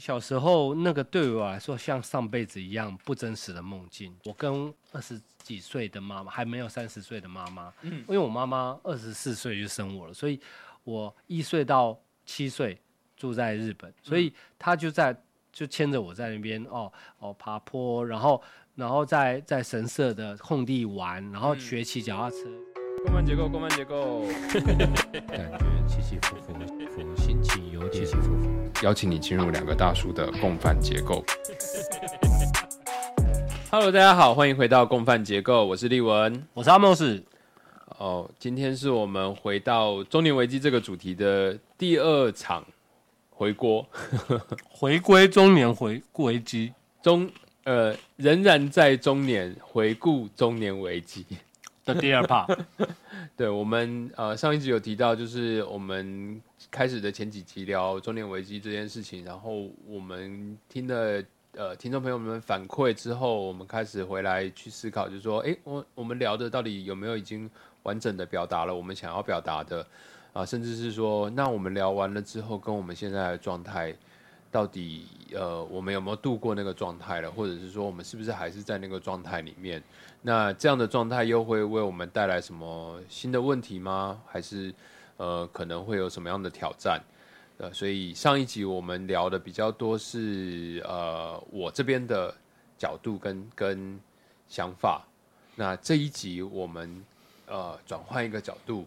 小时候那个对我来说像上辈子一样不真实的梦境。我跟二十几岁的妈妈，还没有三十岁的妈妈，嗯，因为我妈妈二十四岁就生我了，所以我一岁到七岁住在日本，所以她就在就牵着我在那边哦哦爬坡，然后然后在在神社的空地玩，然后学骑脚踏车。共犯结构，共犯结构，感觉起起伏伏，伏心情有点起起伏伏。邀请你进入两个大叔的共犯结构。Hello，大家好，欢迎回到共犯结构，我是立文，我是阿莫斯。哦，今天是我们回到中年危机这个主题的第二场回锅，回归中年回危机，中呃仍然在中年回顾中年危机。第二 part，对我们呃上一集有提到，就是我们开始的前几集聊中年危机这件事情，然后我们听了呃听众朋友们反馈之后，我们开始回来去思考，就是说，哎，我我们聊的到底有没有已经完整的表达了我们想要表达的啊，甚至是说，那我们聊完了之后，跟我们现在的状态。到底呃，我们有没有度过那个状态了？或者是说，我们是不是还是在那个状态里面？那这样的状态又会为我们带来什么新的问题吗？还是呃，可能会有什么样的挑战？呃，所以上一集我们聊的比较多是呃，我这边的角度跟跟想法。那这一集我们呃，转换一个角度，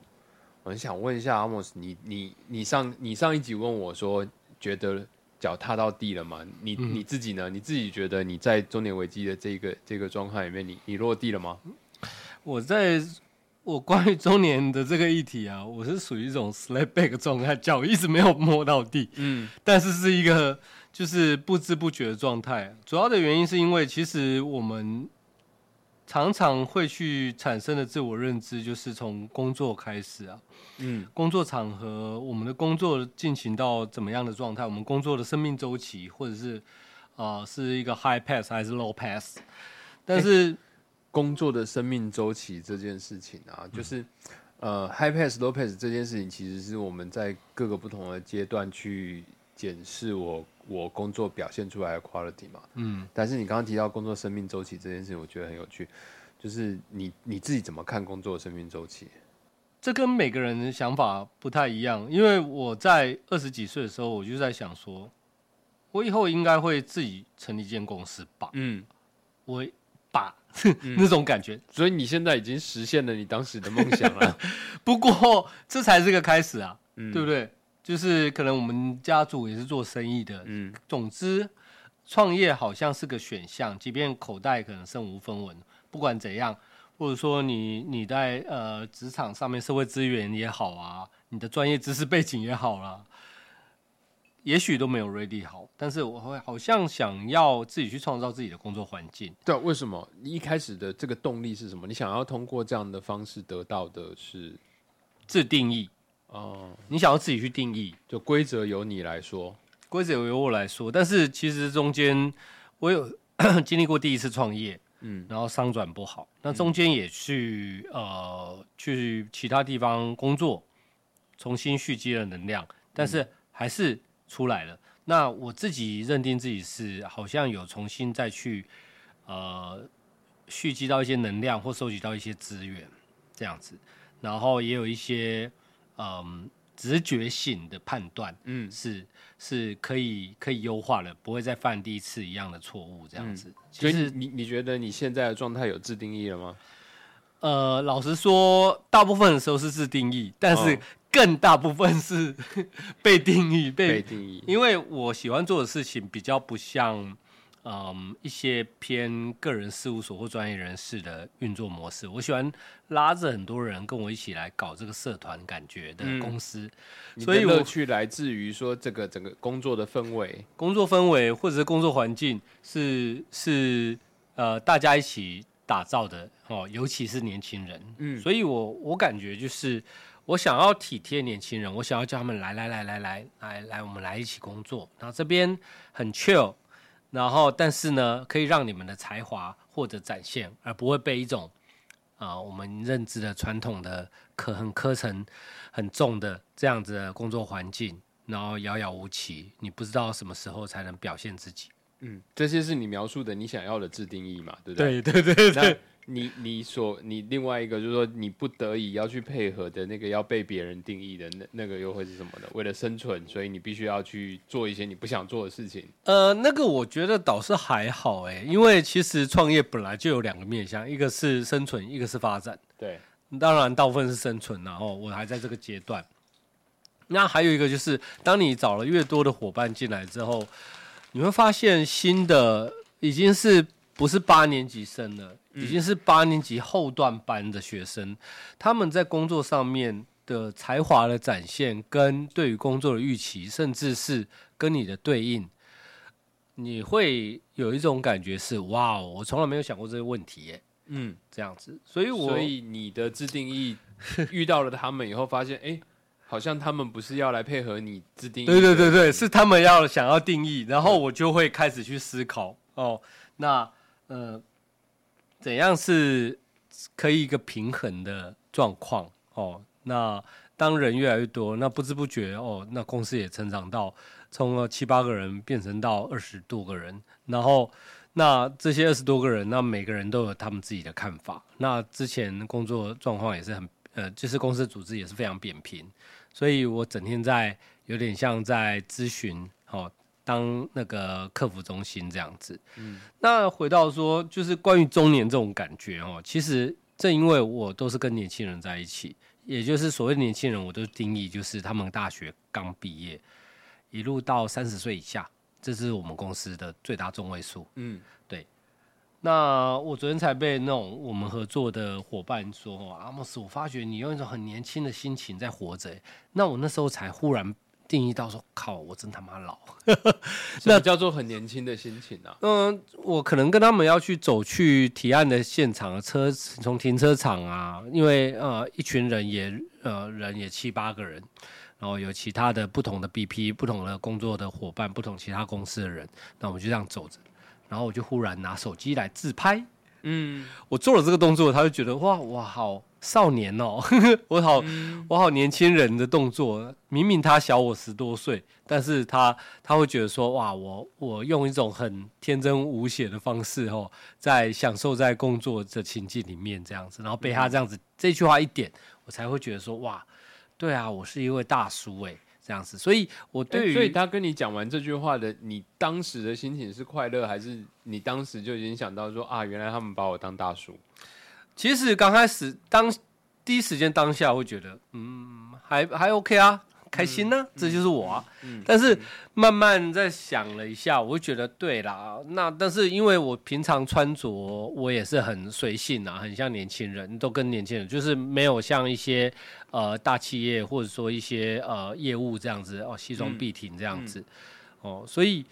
我很想问一下阿莫斯，你你你上你上一集问我说，觉得。脚踏到地了嘛？你你自己呢？你自己觉得你在中年危机的这个这个状态里面，你你落地了吗？我在我关于中年的这个议题啊，我是属于一种 slap back 状态，脚一直没有摸到地，嗯，但是是一个就是不知不觉的状态。主要的原因是因为其实我们。常常会去产生的自我认知，就是从工作开始啊，嗯，工作场合，我们的工作进行到怎么样的状态，我们工作的生命周期，或者是啊，是一个 high pass 还是 low pass？但是工作的生命周期这件事情啊，就是呃 high pass low pass 这件事情，其实是我们在各个不同的阶段去检视我。我工作表现出来的 quality 嘛，嗯，但是你刚刚提到工作生命周期这件事情，我觉得很有趣，就是你你自己怎么看工作生命周期？这跟每个人的想法不太一样，因为我在二十几岁的时候，我就在想说，我以后应该会自己成立一间公司吧，嗯，我把 那种感觉，所以你现在已经实现了你当时的梦想了，不过这才是个开始啊，对不对？就是可能我们家族也是做生意的，嗯，总之创业好像是个选项，即便口袋可能身无分文，不管怎样，或者说你你在呃职场上面社会资源也好啊，你的专业知识背景也好啦，也许都没有 ready 好，但是我会好像想要自己去创造自己的工作环境。对，为什么？你一开始的这个动力是什么？你想要通过这样的方式得到的是自定义。哦，你想要自己去定义，就规则由你来说，规则由我来说。但是其实中间我有 经历过第一次创业，嗯，然后商转不好，那中间也去呃去其他地方工作，重新蓄积了能量，但是还是出来了。那我自己认定自己是好像有重新再去呃蓄积到一些能量或收集到一些资源这样子，然后也有一些。嗯，直觉性的判断，嗯，是是可以可以优化的，不会再犯第一次一样的错误，这样子。所以你你觉得你现在的状态有自定义了吗？呃，老实说，大部分的时候是自定义，但是更大部分是 被定义，被定义。因为我喜欢做的事情比较不像。嗯，一些偏个人事务所或专业人士的运作模式，我喜欢拉着很多人跟我一起来搞这个社团感觉的公司，所以乐趣来自于说这个整个工作的氛围、工作氛围或者是工作环境是是呃大家一起打造的哦，尤其是年轻人，嗯，所以我我感觉就是我想要体贴年轻人，我想要叫他们来来来来来来来，我们来一起工作，然后这边很 chill。然后，但是呢，可以让你们的才华获得展现，而不会被一种啊我们认知的传统的课很课程很重的这样子的工作环境然后遥遥无期，你不知道什么时候才能表现自己。嗯，这些是你描述的你想要的自定义嘛？对不对？对对对对。你你所你另外一个就是说你不得已要去配合的那个要被别人定义的那那个又会是什么呢？为了生存，所以你必须要去做一些你不想做的事情。呃，那个我觉得倒是还好哎，因为其实创业本来就有两个面向，一个是生存，一个是发展。对，当然大部分是生存，然后我还在这个阶段。那还有一个就是，当你找了越多的伙伴进来之后，你会发现新的已经是。不是八年级生了，已经是八年级后段班的学生。他们在工作上面的才华的展现，跟对于工作的预期，甚至是跟你的对应，你会有一种感觉是：哇，我从来没有想过这个问题耶。嗯，这样子。所以，我所以你的自定义 遇到了他们以后，发现哎，好像他们不是要来配合你自定义。对对对对，是他们要想要定义，然后我就会开始去思考哦，那。呃，怎样是可以一个平衡的状况哦？那当人越来越多，那不知不觉哦，那公司也成长到从了七八个人变成到二十多个人，然后那这些二十多个人，那每个人都有他们自己的看法。那之前工作状况也是很呃，就是公司组织也是非常扁平，所以我整天在有点像在咨询哦。当那个客服中心这样子，嗯，那回到说，就是关于中年这种感觉哦，其实正因为我都是跟年轻人在一起，也就是所谓年轻人，我都定义就是他们大学刚毕业，一路到三十岁以下，这是我们公司的最大中位数，嗯，对。那我昨天才被那种我们合作的伙伴说，阿莫斯，我发觉你用一种很年轻的心情在活着，那我那时候才忽然。定义到说靠，我真他妈老，那叫做很年轻的心情啊。嗯，我可能跟他们要去走去提案的现场，车从停车场啊，因为呃一群人也呃人也七八个人，然后有其他的不同的 BP、不同的工作的伙伴、不同其他公司的人，那我们就这样走着，然后我就忽然拿手机来自拍。嗯，我做了这个动作，他就觉得哇哇好。少年哦，我好，我好年轻人的动作，明明他小我十多岁，但是他他会觉得说，哇，我我用一种很天真无邪的方式哦，在享受在工作的情境里面这样子，然后被他这样子这句话一点，我才会觉得说，哇，对啊，我是一位大叔哎，这样子，所以我对于，所以他跟你讲完这句话的，你当时的心情是快乐，还是你当时就已经想到说啊，原来他们把我当大叔？其实刚开始当第一时间当下会觉得，嗯，还还 OK 啊，开心呢，这就是我啊。但是慢慢在想了一下，我会觉得对啦。那但是因为我平常穿着我也是很随性啊，很像年轻人，都跟年轻人，就是没有像一些呃大企业或者说一些呃业务这样子哦，西装笔挺这样子哦，所以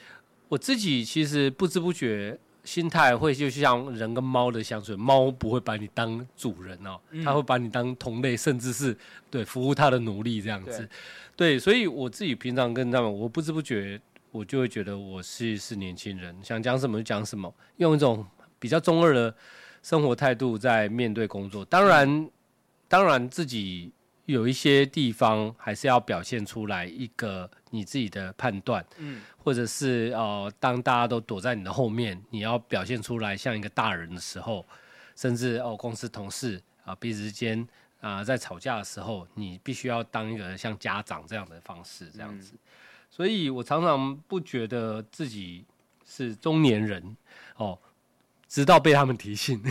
我自己其实不知不觉。心态会就像人跟猫的相处，猫不会把你当主人哦，它会把你当同类，甚至是对服务它的奴隶这样子。对，所以我自己平常跟他们，我不知不觉我就会觉得我是是年轻人，想讲什么就讲什么，用一种比较中二的生活态度在面对工作。当然，当然自己。有一些地方还是要表现出来一个你自己的判断，嗯，或者是呃，当大家都躲在你的后面，你要表现出来像一个大人的时候，甚至哦，公司同事啊彼此之间啊在吵架的时候，你必须要当一个像家长这样的方式这样子。所以我常常不觉得自己是中年人哦，直到被他们提醒，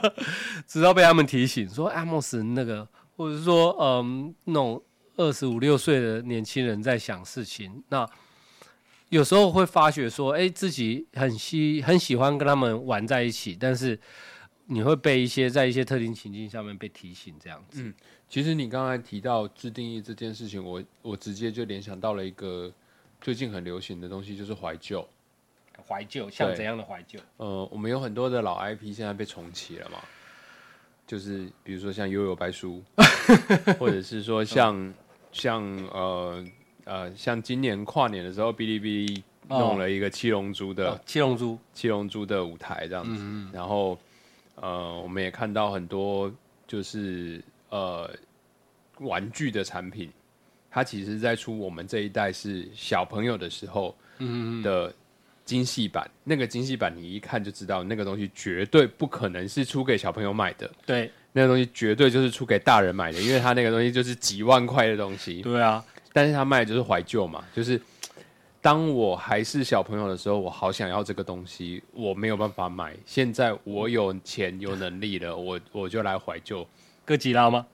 直到被他们提醒说阿莫斯那个。或者是说，嗯，那种二十五六岁的年轻人在想事情，那有时候会发觉说，哎，自己很喜很喜欢跟他们玩在一起，但是你会被一些在一些特定情境下面被提醒这样子。嗯，其实你刚才提到自定义这件事情，我我直接就联想到了一个最近很流行的东西，就是怀旧。怀旧像怎样的怀旧？呃，我们有很多的老 IP 现在被重启了嘛。就是比如说像悠悠白书，或者是说像像呃呃像今年跨年的时候，哔哩哔哩弄了一个七龙珠的七龙珠。七龙珠的舞台这样子，然后呃我们也看到很多就是呃玩具的产品它其实在出我们这一代是小朋友的时候的精细版。那个精细版你一看就知道，那个东西绝对不可能是出给小朋友买的，对那个东西绝对就是出给大人买的，因为他那个东西就是几万块的东西。对啊，但是他卖的就是怀旧嘛，就是当我还是小朋友的时候，我好想要这个东西，我没有办法买。现在我有钱有能力了，我我就来怀旧哥吉拉吗？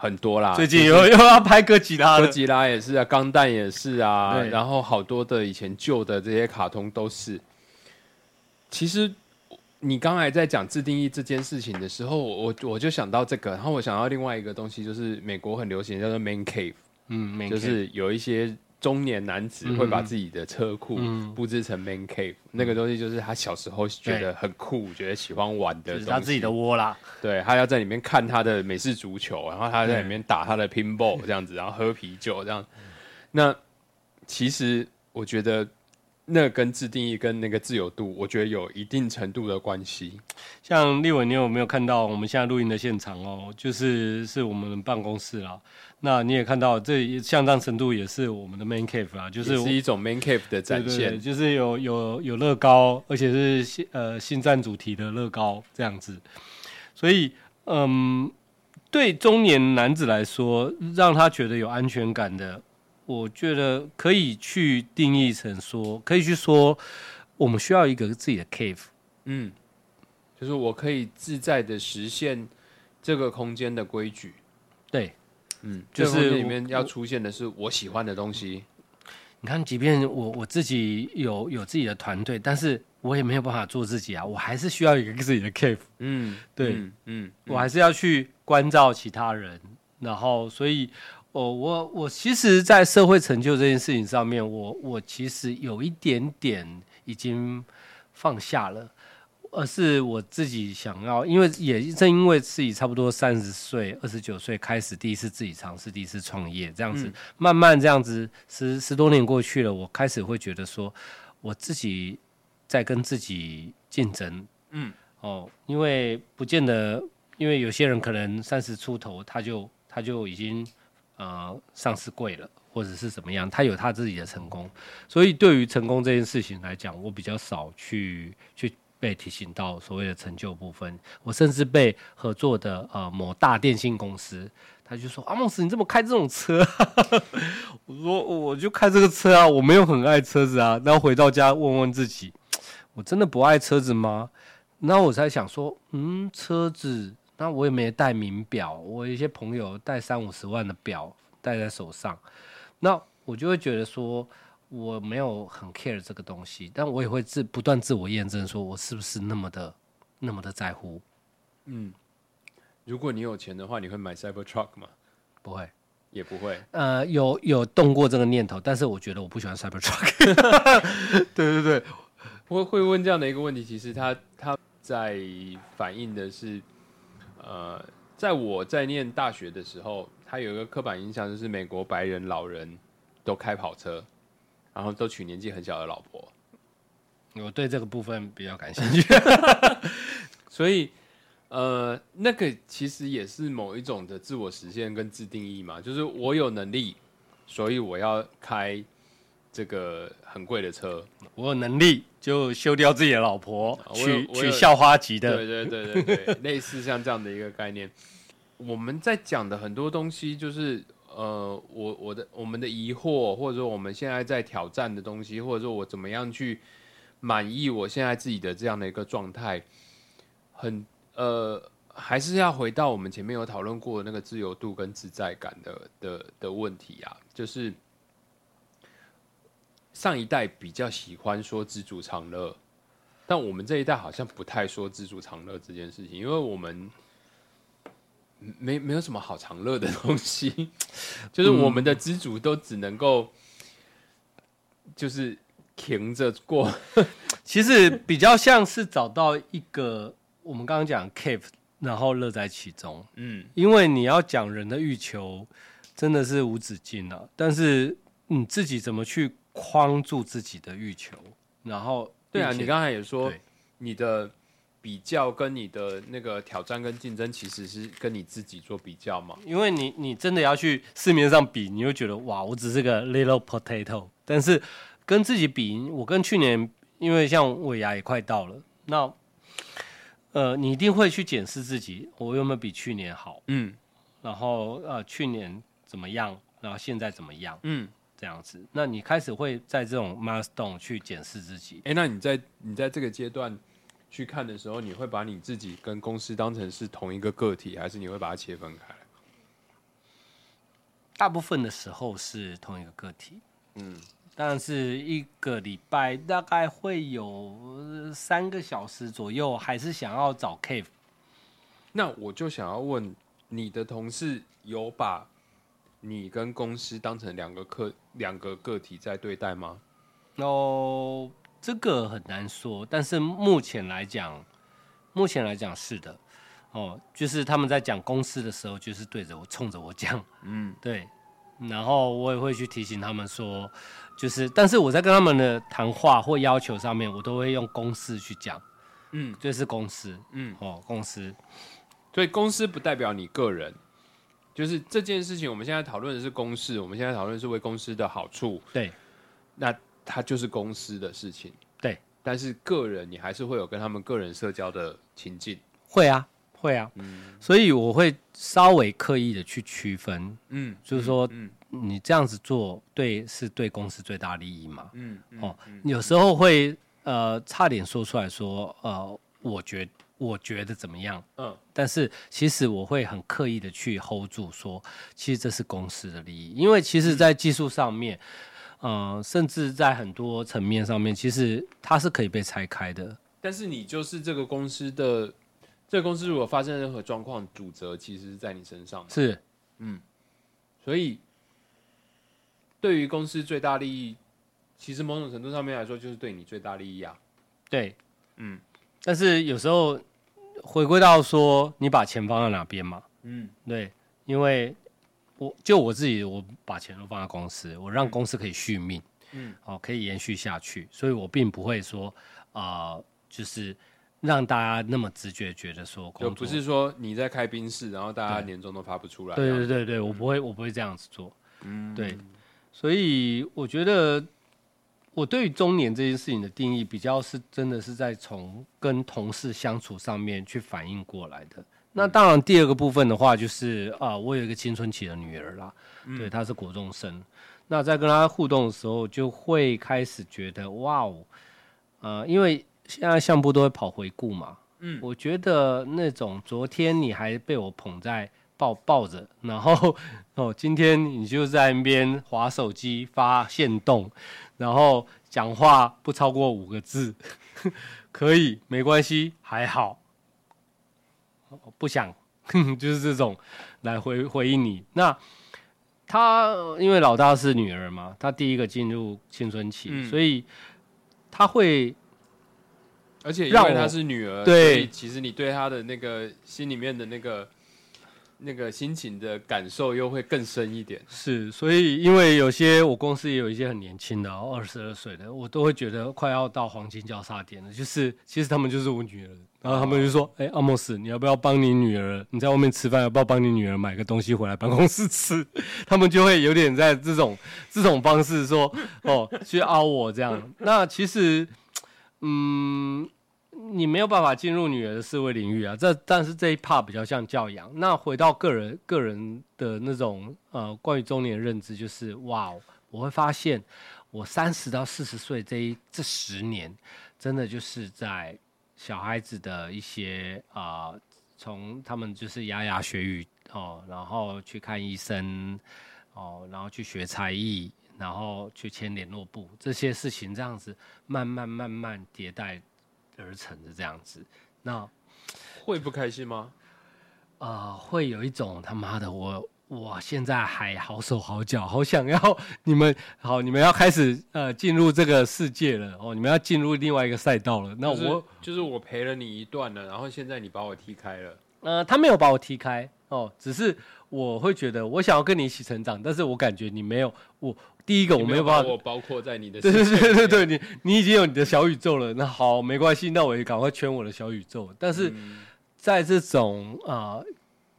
很多啦。最近又又要拍哥吉拉了，哥吉拉也是啊，钢弹也是啊，然后好多的以前旧的这些卡通都是。其实你刚才在讲自定义这件事情的时候，我我就想到这个，然后我想到另外一个东西，就是美国很流行叫做 man cave。嗯，没就是有一些中年男子会把自己的车库嗯布置成 man cave，、那个东西就是他小时候觉得很酷，觉得喜欢玩的东西。就是他自己的窝啦。对他要在里面看他的美式足球，然后他在里面打他的 pinball 这样子，然后喝啤酒这样。那其实我觉得那跟自定义跟那个自由度，我觉得有一定程度的关系。像立伟，你有没有看到我们现在录音的现场哦？就是是我们办公室啦。那你也看到，这也相当程度也是我们的 main cave 啊，就就是是一种 man cave 的展对对现。对就是有有有乐高，而且是新呃新战主题的乐高这样子。所以，嗯，对中年男子来说，让他觉得有安全感的，我觉得可以去定义成说，可以去说，我们需要一个自己的 cave。嗯，就是我可以自在的实现这个空间的规矩。对，嗯，就就是是里面要出现的是我喜欢的东西。你看，即便我我自己有有自己的团队，但是我也没有办法做自己啊，我还是需要一个自己的 cave。嗯，对嗯嗯，我还是要去关照其他人，然后所以，哦，我我其实，在社会成就这件事情上面，我我其实有一点点已经放下了，而是我自己想要，因为也正因为自己差不多三十岁、二十九岁开始第一次自己尝试第一次创业，这样子、慢慢这样子十十多年过去了，我开始会觉得说，我自己在跟自己竞争，嗯，哦，因为不见得，因为有些人可能三十出头，他就他就已经呃上市贵了，或者是怎么样，他有他自己的成功，所以对于成功这件事情来讲，我比较少去去被提醒到所谓的成就部分。我甚至被合作的呃某大电信公司，他就说：“阿梦斯，你怎么开这种车？” 我说：“我就开这个车啊，我没有很爱车子啊。”然后回到家问问自己，我真的不爱车子吗？然后我才想说，嗯，车子，那我也没带名表，我有一些朋友带三五十万的表戴在手上，那我就会觉得说，我没有很 care 这个东西，但我也会自不断自我验证，说我是不是那么的那么的在乎？嗯如果你有钱的话，你会买 Cyber Truck 吗？不会，也不会。呃，有有动过这个念头，但是我觉得我不喜欢 Cybertruck。对对对，会会问这样的一个问题，其实他他在反映的是，呃，在我在念大学的时候，他有一个刻板印象，就是美国白人老人都开跑车，然后都娶年纪很小的老婆，我对这个部分比较感兴趣。所以呃，那个其实也是某一种的自我实现跟自定义嘛，就是我有能力，所以我要开这个很贵的车，我有能力就休掉自己的老婆，娶娶校花级的。对对对对对，类似像这样的一个概念。我们在讲的很多东西，就是呃，我我的我们的疑惑，或者说我们现在在挑战的东西，或者说我怎么样去满意我现在自己的这样的一个状态，很呃，还是要回到我们前面有讨论过的那个自由度跟自在感的的的问题啊，就是上一代比较喜欢说知足常乐，但我们这一代好像不太说知足常乐这件事情，因为我们没没有什么好常乐的东西，就是我们的知足都只能够就是停着过。其实比较像是找到一个我们刚刚讲 cave，然后乐在其中。嗯，因为你要讲人的欲求，真的是无止境啊。但是你自己怎么去框住自己的欲求，然后对啊，你刚才也说你的比较跟你的那个挑战跟竞争，其实是跟你自己做比较嘛？因为你你真的要去市面上比，你会觉得哇，我只是个 little potato。但是跟自己比，我跟去年，因为像尾牙也快到了，那呃，你一定会去检视自己，我有没有比去年好？嗯然后呃，去年怎么样？然后现在怎么样？嗯，这样子，那你开始会在这种 milestone 去检视自己。哎、那你在你在这个阶段去看的时候，你会把你自己跟公司当成是同一个个体，还是你会把它切分开？大部分的时候是同一个个体，嗯，但是一个礼拜大概会有呃三个小时左右，还是想要找 cave。那我就想要问，你的同事有把你跟公司当成两个个两个个体在对待吗？哦，这个很难说，但是目前来讲，目前来讲是的。哦，就是他们在讲公司的时候，就是对着我冲着我讲，嗯，对，然后我也会去提醒他们说，就是，但是我在跟他们的谈话或要求上面，我都会用公司去讲，嗯，这是公司，嗯，哦，公司，所以公司不代表你个人，就是这件事情，我们现在讨论的是公事，我们现在讨论是为公司的好处，对，那它就是公司的事情。对，但是个人你还是会有跟他们个人社交的情境。会啊，会啊，所以我会稍微刻意的去区分，嗯，就是说嗯你这样子做对是对公司最大利益嘛？嗯嗯哦，有时候会呃差点说出来说呃，我觉我觉得怎么样？嗯但是其实我会很刻意的去 hold 住说，其实这是公司的利益，因为其实在技术上面，呃，甚至在很多层面上面，其实它是可以被拆开的。但是你就是这个公司的，这个公司如果发生任何状况，主责其实是在你身上是，嗯，所以对于公司最大利益，其实某种程度上面来说，就是对你最大利益啊。对，嗯但是有时候回归到说，你把钱放在哪边嘛？嗯。对，因为我就我自己，我把钱都放在公司，我让公司可以续命，嗯，哦，可以延续下去，所以我并不会说啊、呃就是让大家那么直觉觉得说工作就不是说你在开宾室，然后大家年终都发不出来。对对对对，我不会我不会这样子做，嗯。对，所以我觉得我对于中年这件事情的定义，比较是真的是在从跟同事相处上面去反映过来的。那当然，第二个部分的话，就是啊，我有一个青春期的女儿啦，对，她是国中生。那在跟她互动的时候，就会开始觉得哇哦，呃，因为现在相簿都会跑回顾嘛，嗯，我觉得那种昨天你还被我捧在抱抱着，然后 哦，今天你就在那边划手机发现动，然后讲话不超过五个字，可以没关系，还好，不想就是这种来回回应你。那他因为老大是女儿嘛，她第一个进入青春期，嗯。所以他会而且因为她是女儿，对。其实你对她的那个心里面的那个那个心情的感受又会更深一点。是，所以因为有些我公司也有一些很年轻的，二十二岁的，我都会觉得快要到黄金交叉点了。就是其实他们就是我女儿，然后他们就说：“哎、阿莫斯，你要不要帮你女儿？你在外面吃饭，要不要帮你女儿买个东西回来办公室吃？” 他们就会有点在这种这种方式说：“哦，去凹我这样。”那其实，嗯。你没有办法进入女儿的思维领域啊，这但是这一 part 比较像教养。那回到个人个人的那种呃，关于中年的认知，就是哇，我会发现我三十到四十岁这一这十年，真的就是在小孩子的一些啊，从、他们就是牙牙学语哦，然后去看医生哦，然后去学才艺，然后去签联络簿这些事情，这样子慢慢慢慢迭代而成的这样子，那会不开心吗？呃，会有一种他妈的我。我现在还好手好脚，好想要你们好，你们要开始呃进入这个世界了哦，你们要进入另外一个赛道了。那就是我就是我陪了你一段了，然后现在你把我踢开了。呃，他没有把我踢开，哦，只是我会觉得我想要跟你一起成长，但是我感觉你没有我第一个我没有办法，我包括在你的对对对对对，你你已经有你的小宇宙了，那好没关系，那我也赶快圈我的小宇宙。但是在这种啊，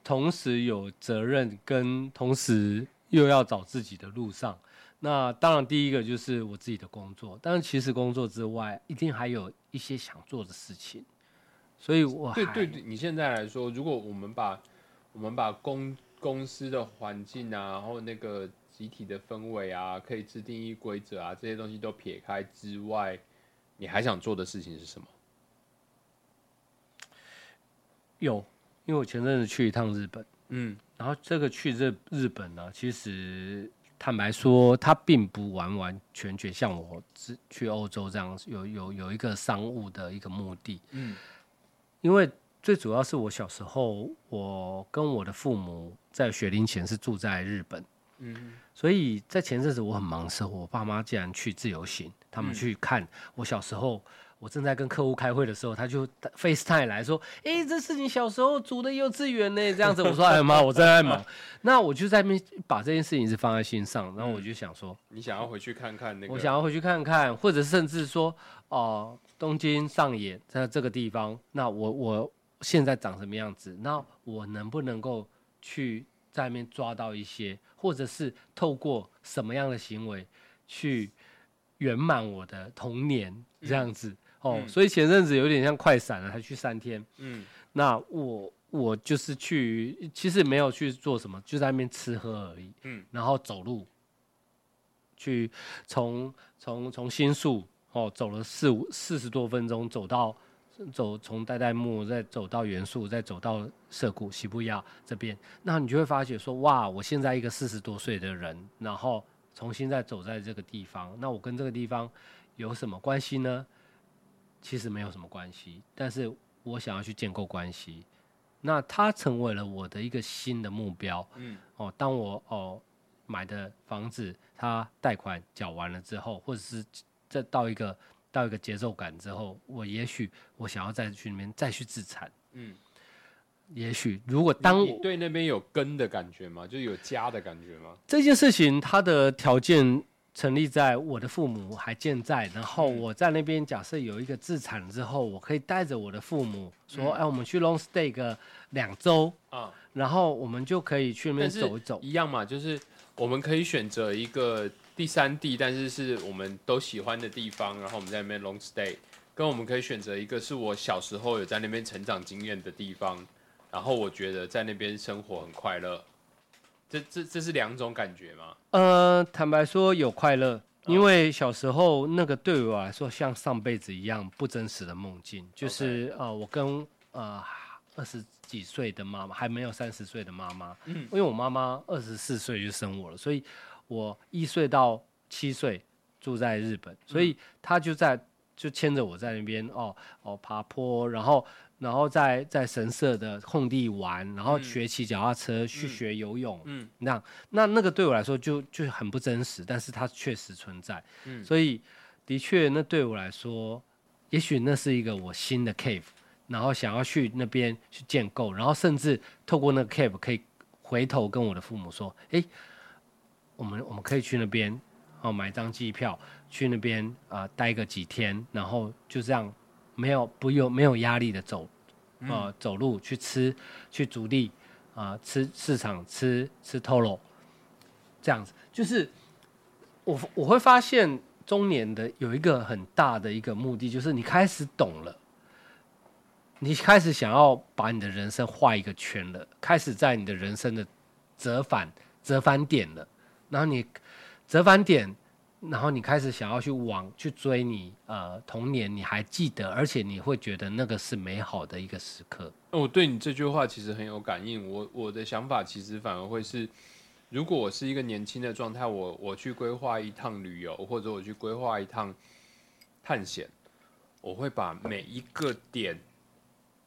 同时有责任跟同时又要找自己的路上，那当然第一个就是我自己的工作，但是其实工作之外，一定还有一些想做的事情，所以我对对对，你现在来说，如果我们把我们把公公司的环境啊，然后那个集体的氛围啊，可以制定一规则啊，这些东西都撇开之外，你还想做的事情是什么？有，因为我前阵子去一趟日本，嗯，然后这个去日日本呢，其实坦白说，它并不完完全全像我去欧洲这样，有有有一个商务的一个目的，嗯，因为。最主要是我小时候，我跟我的父母在学龄前是住在日本，嗯，所以在前阵子我很忙的时候，我爸妈竟然去自由行，他们去看我小时候，我正在跟客户开会的时候，他就 FaceTime 来说：“哎，这是你小时候读的幼稚园呢。”这样子，我说：“哎妈，我正在忙。”那我就在那边把这件事情是放在心上，然后我就想说：“你想要回去看看那个？”我想要回去看看，或者甚至说：“哦，东京上演在这个地方，那我我。”现在长什么样子？那我能不能够去在里面抓到一些，或者是透过什么样的行为去圆满我的童年这样子？哦，所以前阵子有点像快闪了，才去三天。嗯，那我我就是去，其实没有去做什么，就在那边吃喝而已。嗯，然后走路去从从从新宿哦走了四五四十多分钟走到。走从代代木再走到元素，再走到涩谷西部亚这边，那你就会发觉说，哇，我现在一个四十多岁的人，然后重新再走在这个地方，那我跟这个地方有什么关系呢？其实没有什么关系，但是我想要去建构关系，那它成为了我的一个新的目标。嗯，哦，当我哦买的房子，它贷款缴完了之后，或者是再到一个。到一个节奏感之后，我也许我想要再去里面再去自产。嗯，也许如果当你对那边有根的感觉吗？就有家的感觉吗？这件事情它的条件成立在我的父母还健在，然后我在那边假设有一个自产之后，我可以带着我的父母说：“哎，我们去 long stay 个两周啊，然后我们就可以去那边走一走。”一样嘛，就是我们可以选择一个。第三地，但是是我们都喜欢的地方，然后我们在那边 long stay，跟我们可以选择一个是我小时候有在那边成长经验的地方，然后我觉得在那边生活很快乐，这这这是两种感觉吗？呃，坦白说有快乐，因为小时候那个对我来说像上辈子一样不真实的梦境，就是呃我跟呃二十几岁的妈妈还没有三十岁的妈妈，嗯，因为我妈妈二十四岁就生我了，所以。我一岁到七岁住在日本，所以他就在就牵着我在那边哦哦爬坡，然后然后在在神社的空地玩，然后学骑脚踏车去学游泳，嗯，那那那个对我来说就就很不真实，但是它确实存在，嗯，所以的确那对我来说，也许那是一个我新的 cave，然后想要去那边去建构，然后甚至透过那个 cave 可以回头跟我的父母说，哎。我们我们可以去那边，哦，买张机票去那边啊，待个几天，然后就这样，没有不有没有压力的走，呃，走路去吃去竹地啊，吃市场吃吃 Toro，这样子，就是我我会发现中年的有一个很大的一个目的，就是你开始懂了，你开始想要把你的人生画一个圈了，开始在你的人生的折返折返点了。然后你折返点，然后你开始想要去往去追你呃童年，你还记得，而且你会觉得那个是美好的一个时刻。我对你这句话其实很有感应。我我的想法其实反而会是，如果我是一个年轻的状态，我我去规划一趟旅游，或者我去规划一趟探险，我会把每一个点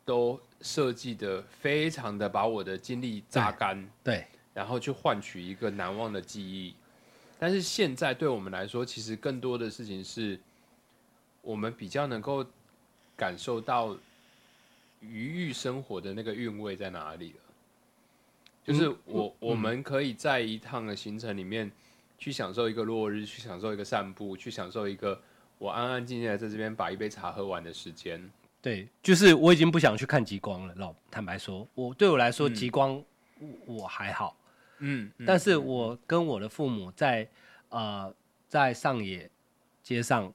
都设计的非常的把我的精力榨干。对。然后去换取一个难忘的记忆，但是现在对我们来说，其实更多的事情是，我们比较能够感受到余裕生活的那个韵味在哪里了。就是我我们可以在一趟的行程里面去享受一个落日，去享受一个散步，去享受一个我安安静静的在这边把一杯茶喝完的时间。对，就是我已经不想去看极光了。老坦白说，我对我来说极光我我还好，嗯，但是我跟我的父母在呃在上野街上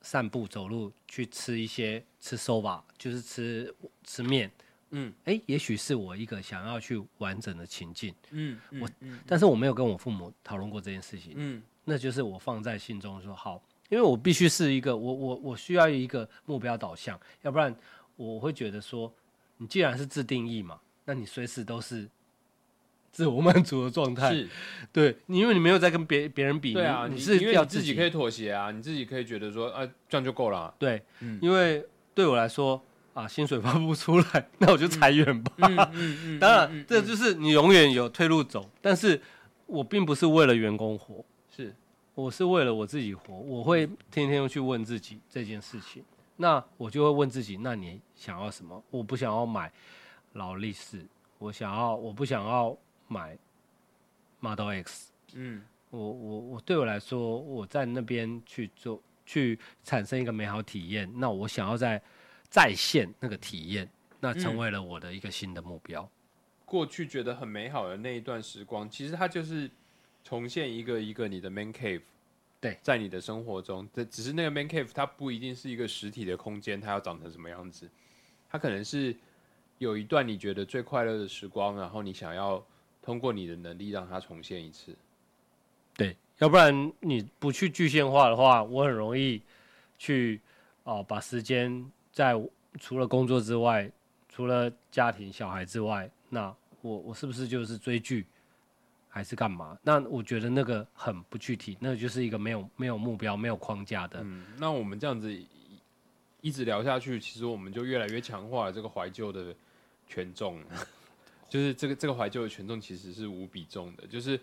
散步走路，去吃一些吃 soba，就是吃吃面。嗯，哎，也许是我一个想要去完整的情境，嗯，我嗯但是我没有跟我父母讨论过这件事情。嗯那就是我放在心中说好，因为我必须是一个我我我需要一个目标导向，要不然我会觉得说，你既然是自定义嘛，那你随时都是自我满足的状态。是，对，你因为你没有在跟别别人比，对啊，你你是要因为你自己可以妥协啊，你自己可以觉得说啊这样就够了啊。对，嗯因为对我来说啊，薪水发不出来，那我就裁员吧。嗯嗯嗯，当然，这就是你永远有退路走，但是我并不是为了员工活。是我是为了我自己活，我会天天去问自己这件事情。那我就会问自己：那你想要什么？我不想要买劳力士，我想要，我不想要买 Model X。嗯我我我对我来说，我在那边去做，去产生一个美好体验。那我想要在再现那个体验，那成为了我的一个新的目标。过去觉得很美好的那一段时光，其实它就是重现一个一个你的 man cave。对，在你的生活中，这只是那个 man cave，它不一定是一个实体的空间，它要长成什么样子，它可能是有一段你觉得最快乐的时光，然后你想要通过你的能力让它重现一次。对，要不然你不去具象化的话，我很容易去哦、把时间在除了工作之外，除了家庭小孩之外，那我我是不是就是追剧，还是干嘛？那我觉得那个很不具体，那就是一个没有没有目标、没有框架的。嗯，那我们这样子一一直聊下去，其实我们就越来越强化了这个怀旧的权重，就是这个这个怀旧的权重其实是无比重的，就是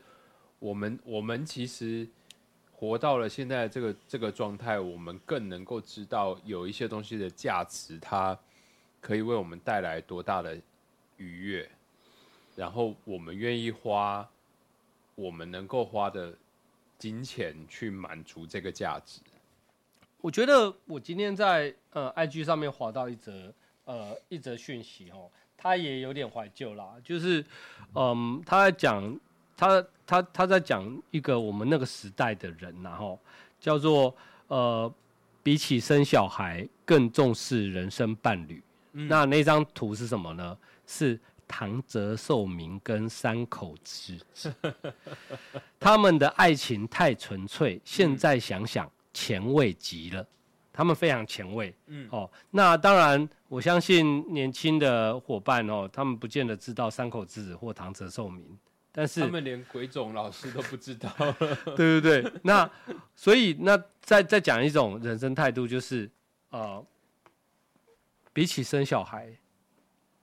我们我们其实活到了现在这个这个状态，我们更能够知道有一些东西的价值，它可以为我们带来多大的愉悦，然后我们愿意花我们能够花的金钱去满足这个价值。我觉得我今天在呃 IG 上面划到一则呃一则讯息哦，他也有点怀旧啦，就是嗯他在讲他他他在讲一个我们那个时代的人然后叫做呃比起生小孩更重视人生伴侣。那那张图是什么呢？是唐泽寿明跟三口智子，他们的爱情太纯粹，现在想想前卫极了。他们非常前卫，嗯，哦，那当然，我相信年轻的伙伴哦，他们不见得知道山口智子或唐泽寿明，但是他们连鬼冢老师都不知道。对不对，那所以那再再讲一种人生态度，就是呃，比起生小孩，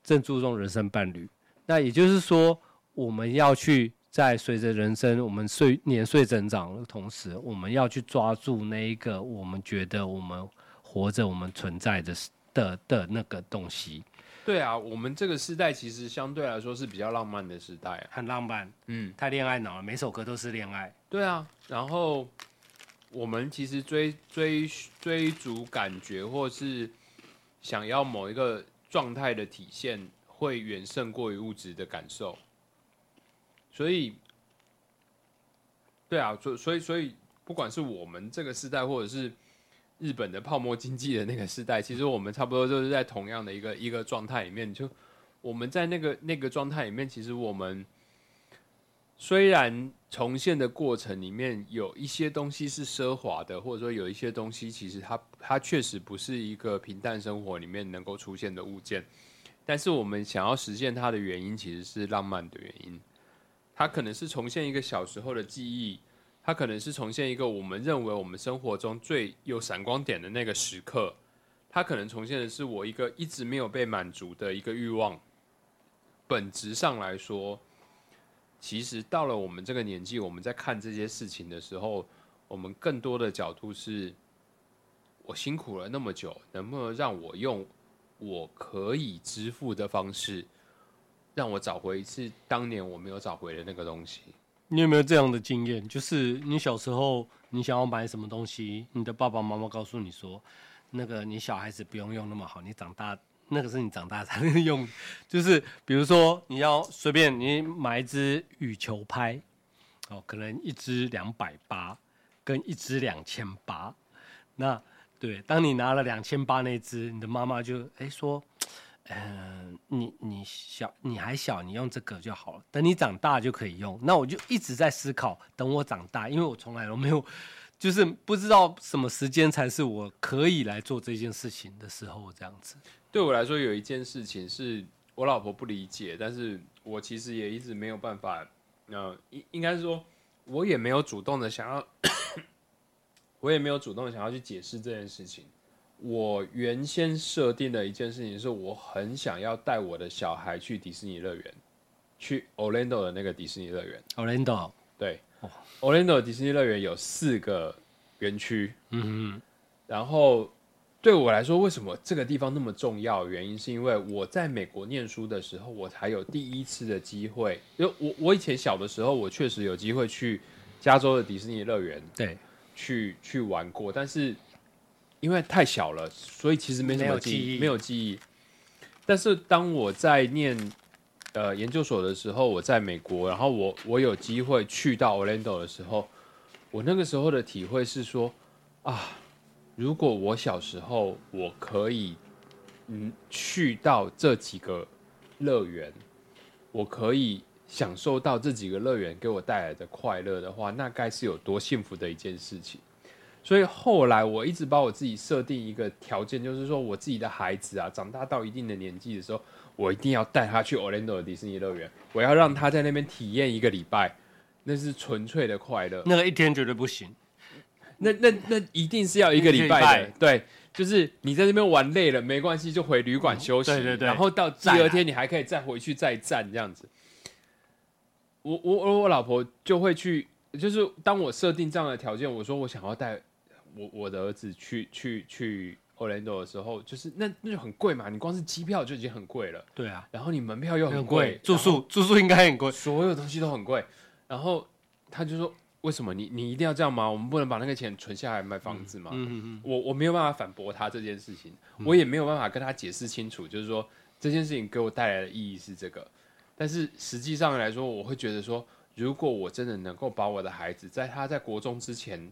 正注重人生伴侣。那也就是说，我们要去在随着人生我们岁年岁增长的同时，我们要去抓住那一个我们觉得我们活着、我们存在的的的那个东西，对啊，我们这个时代其实相对来说是比较浪漫的时代、啊。很浪漫，嗯，太恋爱脑了，每首歌都是恋爱。对啊。然后我们其实追追追逐感觉，或是想要某一个状态的体现，会远胜过于物质的感受。所以，对啊，所所以所以，不管是我们这个时代，或者是日本的泡沫经济的那个时代，其实我们差不多就是在同样的一个一个状态里面。就我们在那个那个状态里面，其实我们虽然重现的过程里面有一些东西是奢华的，或者说有一些东西其实它它确实不是一个平淡生活里面能够出现的物件，但是我们想要实现它的原因其实是浪漫的原因。它可能是重现一个小时候的记忆，它可能是重现一个我们认为我们生活中最有闪光点的那个时刻，它可能重现的是我一个一直没有被满足的一个欲望。本质上来说，其实到了我们这个年纪，我们在看这些事情的时候，我们更多的角度是：我辛苦了那么久，能不能让我用我可以支付的方式？让我找回一次当年我没有找回的那个东西。你有没有这样的经验？就是你小时候你想要买什么东西，你的爸爸妈妈告诉你说，那个你小孩子不用用那么好，你长大那个是你长大才能用。就是比如说你要随便你买一支羽球拍，哦，可能一支两百八，跟一支两千八。那对，当你拿了两千八那支，你的妈妈就哎说。嗯，你你小你还小，你用这个就好了。等你长大就可以用。那我就一直在思考，等我长大，因为我从来都没有，就是不知道什么时间才是我可以来做这件事情的时候，这样子。对我来说，有一件事情是我老婆不理解，但是我其实也一直没有办法。呃，应应该是说，我也没有主动的想要，我也没有主动想要去解释这件事情。我原先设定的一件事情是，我很想要带我的小孩去迪士尼乐园，去 Orlando 的那个迪士尼乐园。Orlando 对，Orlando 迪士尼乐园有四个园区。嗯哼。然后对我来说，为什么这个地方那么重要？原因是因为我在美国念书的时候，我才有第一次的机会。因为我我以前小的时候，我确实有机会去加州的迪士尼乐园，对，去去玩过，但是。因为太小了，所以其实没什么记忆，没有记忆。但是当我在念呃研究所的时候，我在美国，然后我我有机会去到 Orlando 的时候，我那个时候的体会是说啊，如果我小时候我可以嗯去到这几个乐园，我可以享受到这几个乐园给我带来的快乐的话，那该是有多幸福的一件事情。所以后来我一直把我自己设定一个条件，就是说我自己的孩子啊，长大到一定的年纪的时候，我一定要带他去 Orlando 的迪士尼乐园，我要让他在那边体验一个礼拜，那是纯粹的快乐。那个一天绝对不行，那那那一定是要一个礼拜的。对，就是你在那边玩累了没关系，就回旅馆休息。对对对。然后到第二天你还可以再回去再战这样子。我我我我老婆就会去，就是当我设定这样的条件，我说我想要带。我我的儿子去去去 Orlando 的时候，就是那那就很贵嘛，你光是机票就已经很贵了。对啊，然后你门票又很贵，住宿住宿应该很贵，所有东西都很贵。然后他就说：“为什么你你一定要这样吗？我们不能把那个钱存下来买房子吗？”嗯嗯嗯。我我没有办法反驳他这件事情，我也没有办法跟他解释清楚，就是说这件事情给我带来的意义是这个。但是实际上来说，我会觉得说，如果我真的能够把我的孩子在他在国中之前。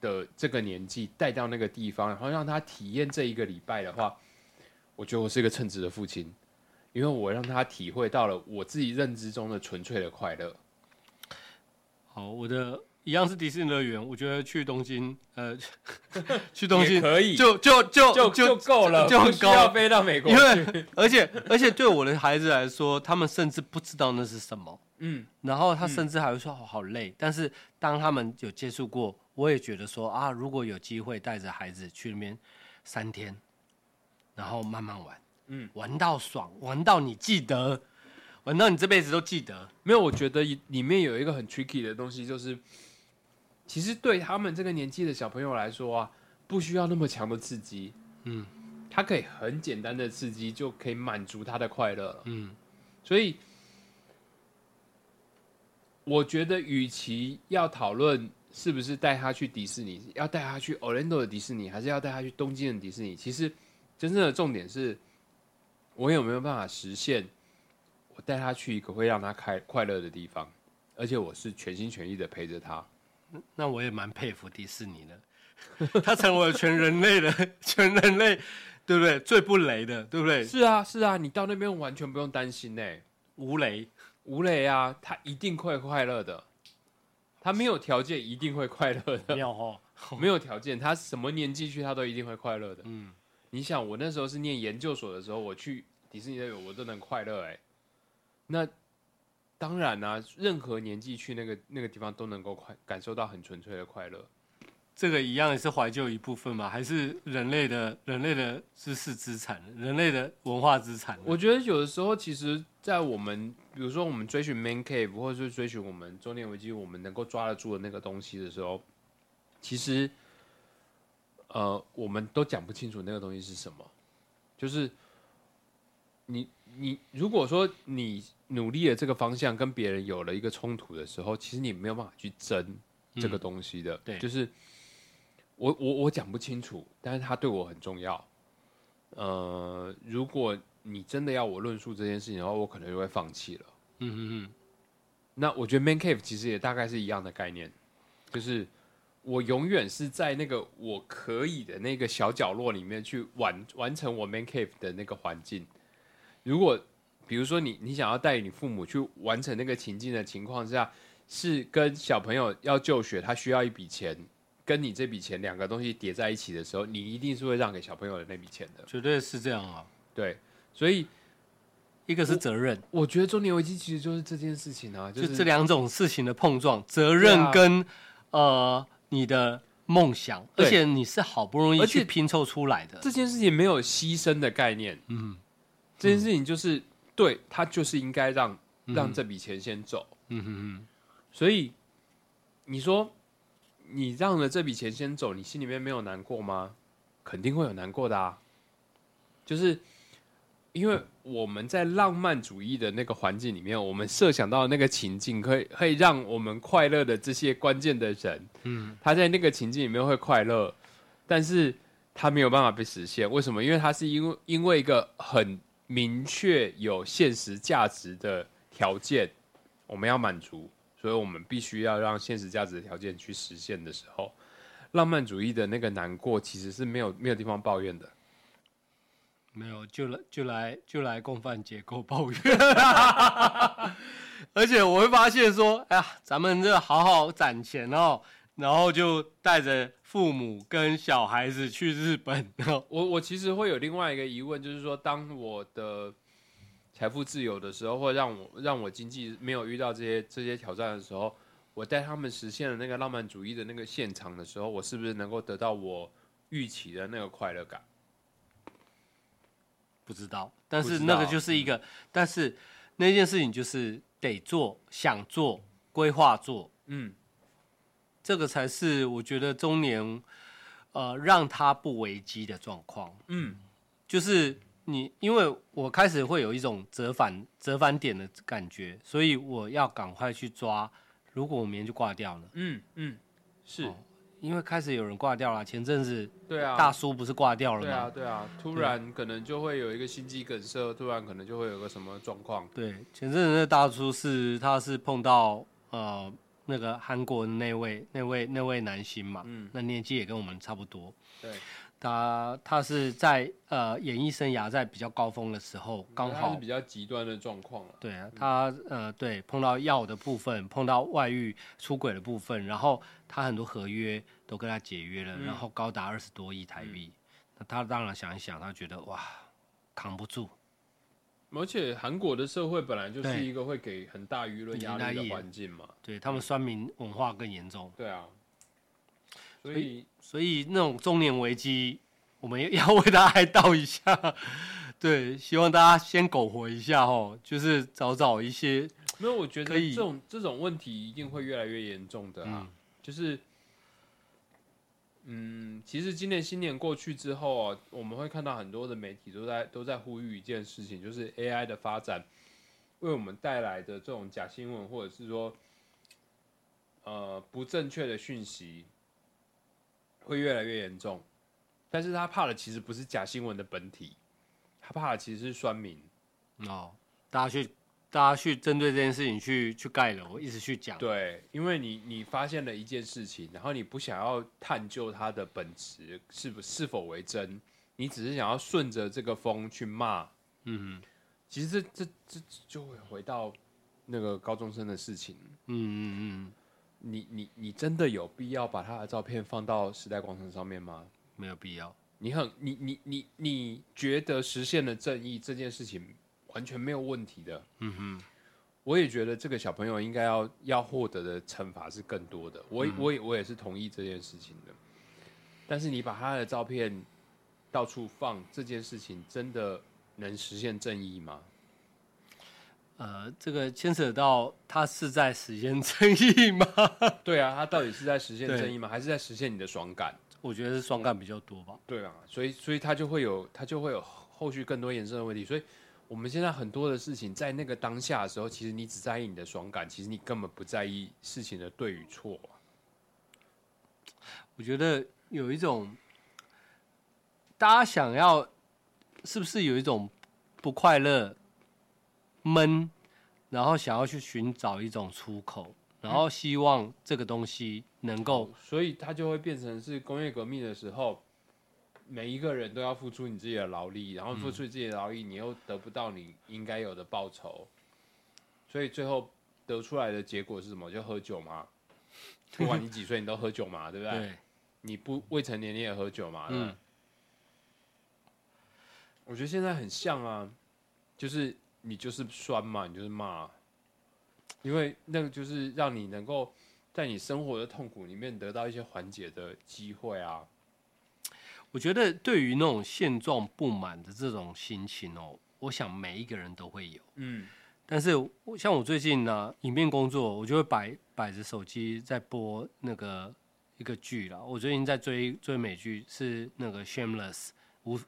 的这个年纪带到那个地方，然后让他体验这一个礼拜的话，我觉得我是一个称职的父亲，因为我让他体会到了我自己认知中的纯粹的快乐。好，我的一样是迪士尼乐园，我觉得去东京，呃，去东京可以，就就就就就够了，就很高，要飞到美国，因为而且而且对我的孩子来说，他们甚至不知道那是什么，嗯，然后他甚至还会说好累，但是当他们有接触过。我也觉得说啊，如果有机会带着孩子去那边三天，然后慢慢玩，嗯，玩到爽，玩到你记得，玩到你这辈子都记得。没有，我觉得里面有一个很 tricky 的东西，就是其实对他们这个年纪的小朋友来说啊，不需要那么强的刺激，嗯，他可以很简单的刺激就可以满足他的快乐，嗯，所以我觉得与其要讨论。是不是带他去迪士尼？要带他去 Orlando 的迪士尼，还是要带他去东京的迪士尼？其实，真正的重点是，我有没有办法实现？我带他去一个会让他开快乐的地方，而且我是全心全意的陪着他。那我也蛮佩服迪士尼的，他成为了全人类的 全人类，对不对？最不雷的，对不对？是啊，是啊，你到那边完全不用担心呢，无雷，无雷啊，他一定会快乐的。他没有条件一定会快乐的，没有 没有条件，他什么年纪去他都一定会快乐的。嗯，你想我那时候是念研究所的时候，我去迪士尼乐园我都能快乐哎，那当然啦，任何年纪去那个那个地方都能够快感受到很纯粹的快乐。这个一样也是怀旧一部分嘛，还是人类的人类的知识资产，人类的文化资产。我觉得有的时候其实。在我们比如说我们追寻 man cave，或者是追寻我们中年危机，我们能够抓得住的那个东西的时候，其实，呃，我们都讲不清楚那个东西是什么。就是你你如果说你努力的这个方向跟别人有了一个冲突的时候，其实你没有办法去争这个东西的。对就是我我我讲不清楚，但是他对我很重要。呃，如果你真的要我论述这件事情的话，我可能就会放弃了。嗯嗯嗯，那我觉得 man cave 其实也大概是一样的概念，就是我永远是在那个我可以的那个小角落里面去完完成我 man cave 的那个环境。如果比如说你你想要带你父母去完成那个情境的情况下，是跟小朋友要就学，他需要一笔钱，跟你这笔钱两个东西叠在一起的时候，你一定是会让给小朋友的那笔钱的。绝对是这样啊。对，所以一个是责任，我觉得中年危机其实就是这件事情啊，就是这两种事情的碰撞，责任跟、呃你的梦想，而且你是好不容易去拼凑出来的。这件事情没有牺牲的概念，嗯，这件事情就是、对他就是应该让让这笔钱先走，嗯哼哼，所以你说你让了这笔钱先走，你心里面没有难过吗？肯定会有难过的啊，就是因为我们在浪漫主义的那个环境里面，我们设想到那个情境，可以可以让我们快乐的这些关键的人，嗯，他在那个情境里面会快乐，但是他没有办法被实现。为什么？因为他是因为因为一个很明确有现实价值的条件，我们要满足，所以我们必须要让现实价值的条件去实现的时候，浪漫主义的那个难过其实是没有没有地方抱怨的。没有，就来就来就来共犯结构抱怨，而且我会发现说，哎呀，咱们这好好攒钱哦，然后就带着父母跟小孩子去日本，我我其实会有另外一个疑问，就是说，当我的财富自由的时候，或让我让我经济没有遇到这些这些挑战的时候，我带他们实现了那个浪漫主义的那个现场的时候，我是不是能够得到我预期的那个快乐感？不知道，但是那个就是一个，但是那件事情就是得做，想做，规划做，嗯，这个才是我觉得中年，呃，让他不危机的状况。嗯，就是你，因为我开始会有一种折返折返点的感觉，所以我要赶快去抓。如果我明天就挂掉了，嗯嗯，是，哦因为开始有人挂掉了，前阵子对啊，大叔不是挂掉了吗？对啊对啊，突然可能就会有一个心肌梗塞，突然可能就会有个什么状况。对，前阵子那大叔是他是碰到呃那个韩国的那位那位那位男星嘛，嗯那年纪也跟我们差不多。对，他他是在呃演艺生涯在比较高峰的时候，刚好是比较极端的状况了。对啊，他呃对碰到药的部分，碰到外遇出轨的部分，然后他很多合约都跟他解约了，然后高达二十多亿台币。那他当然想一想，他觉得哇扛不住，而且韩国的社会本来就是一个会给很大舆论压力的环境嘛。对他们酸民文化更严重。对啊，所以所以那种中年危机，我们 要为他哀悼一下。对，希望大家先苟活一下哦，就是找找一些，没有，我觉得这种这种问题一定会越来越严重的啊。嗯就是，嗯，其实今年新年过去之后啊，我们会看到很多的媒体都在都在呼吁一件事情，就是 AI 的发展为我们带来的这种假新闻，或者是说，呃，不正确的讯息，会越来越严重。但是他怕的其实不是假新闻的本体，他怕的其实是酸民。哦，大家去，大家去针对这件事情去去盖楼，一直去讲。对，因为你你发现了一件事情，然后你不想要探究它的本质是不是否为真，你只是想要顺着这个风去骂。嗯其实这这这这就会回到那个高中生的事情。嗯嗯嗯，你你你真的有必要把他的照片放到时代广场上面吗？没有必要。你很你你你你觉得实现了正义这件事情完全没有问题的。嗯哼，我也觉得这个小朋友应该要要获得的惩罚是更多的。我也、我也我也是同意这件事情的。但是你把他的照片到处放，这件事情真的能实现正义吗？呃，这个牵扯到他是在实现正义吗？对啊，他到底是在实现对正义吗？还是在实现你的爽感？我觉得是爽感比较多吧。对啊，所以所以他就会有他就会有后续更多延伸的问题。所以我们现在很多的事情，在那个当下的时候，其实你只在意你的爽感，其实你根本不在意事情的对与错。我觉得有一种，大家想要，是不是有一种不快乐、闷，然后想要去寻找一种出口，然后希望这个东西能够，所以它就会变成是工业革命的时候。每一个人都要付出你自己的劳力，然后付出自己的劳力，你又得不到你应该有的报酬，所以最后得出来的结果是什么？就喝酒嘛。不管你几岁，你都喝酒嘛，对不对？对，你不未成年你也喝酒嘛。嗯。我觉得现在很像啊，就是你就是酸嘛，你就是骂，因为那个就是让你能够在你生活的痛苦里面得到一些缓解的机会啊。我觉得对于那种现状不满的这种心情哦，我想每一个人都会有。嗯，但是像我最近呢，影片工作，我就会摆摆着手机在播那个一个剧了。我最近在追追美剧，是那个《Shameless》无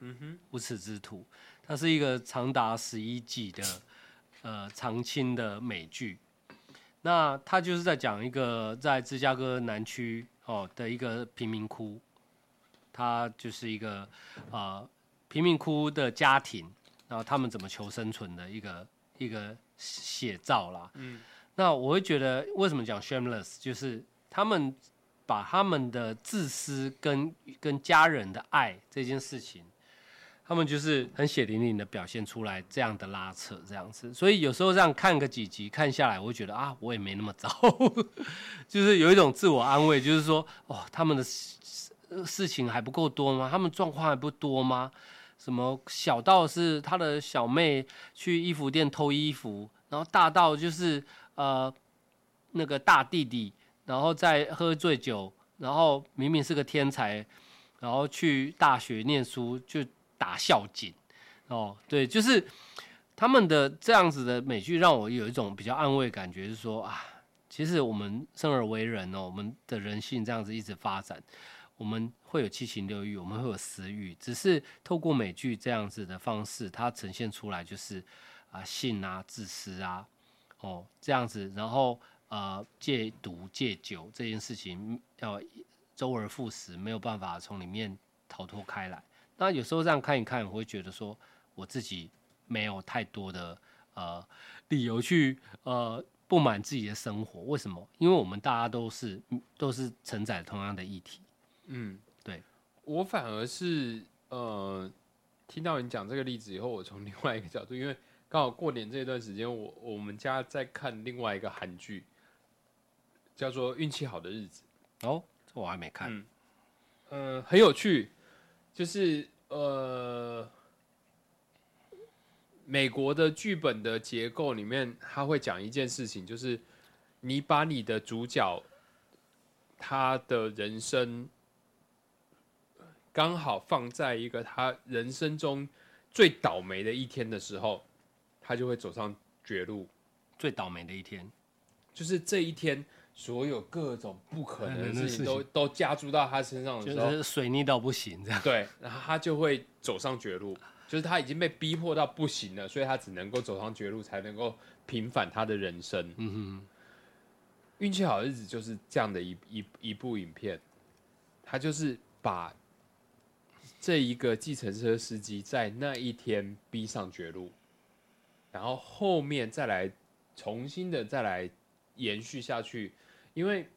无耻之徒，它是一个长达十一季的呃长青的美剧。那它就是在讲一个在芝加哥南区哦的一个贫民窟。他就是一个呃贫民窟的家庭，然后他们怎么求生存的一个一个写照啦。嗯，那我会觉得为什么讲 shameless，就是他们把他们的自私跟跟家人的爱这件事情，他们就是很血淋淋的表现出来这样的拉扯这样子。所以有时候这样看个几集看下来，我会觉得啊，我也没那么糟，就是有一种自我安慰，就是说哦，他们的。事情还不够多吗？他们状况还不多吗？什么小到是他的小妹去衣服店偷衣服，然后大到就是呃那个大弟弟，然后在喝醉酒，然后明明是个天才，然后去大学念书就打校警哦，对，就是他们的这样子的美剧让我有一种比较安慰感觉，是说啊，其实我们生而为人哦，我们的人性这样子一直发展。我们会有七情六欲，我们会有私欲，只是透过美剧这样子的方式，它呈现出来就是啊性啊、自私啊，哦这样子，然后呃戒毒戒酒这件事情要周而复始，没有办法从里面逃脱开来。那有时候这样看一看，我会觉得说我自己没有太多的呃理由去呃不满自己的生活。为什么？因为我们大家都是都是承载同样的议题。嗯，对，我反而是呃，听到你讲这个例子以后，我从另外一个角度，因为刚好过年这段时间，我我们家在看另外一个韩剧，叫做《运气好的日子》。哦，这我还没看。嗯，很有趣，就是呃，美国的剧本的结构里面，他会讲一件事情，就是你把你的主角他的人生。刚好放在一个他人生中最倒霉的一天的时候，他就会走上绝路。最倒霉的一天，就是这一天，所有各种不可能的事情都都加注到他身上的时候，就是水逆到不行这样。对，然后他就会走上绝路，就是他已经被逼迫到不行了，所以他只能够走上绝路，才能够平反他的人生。嗯哼，运气好的日子就是这样的一一一部影片，他就是把。这一个计程车司机在那一天逼上绝路，然后后面再来重新的再来延续下去，因为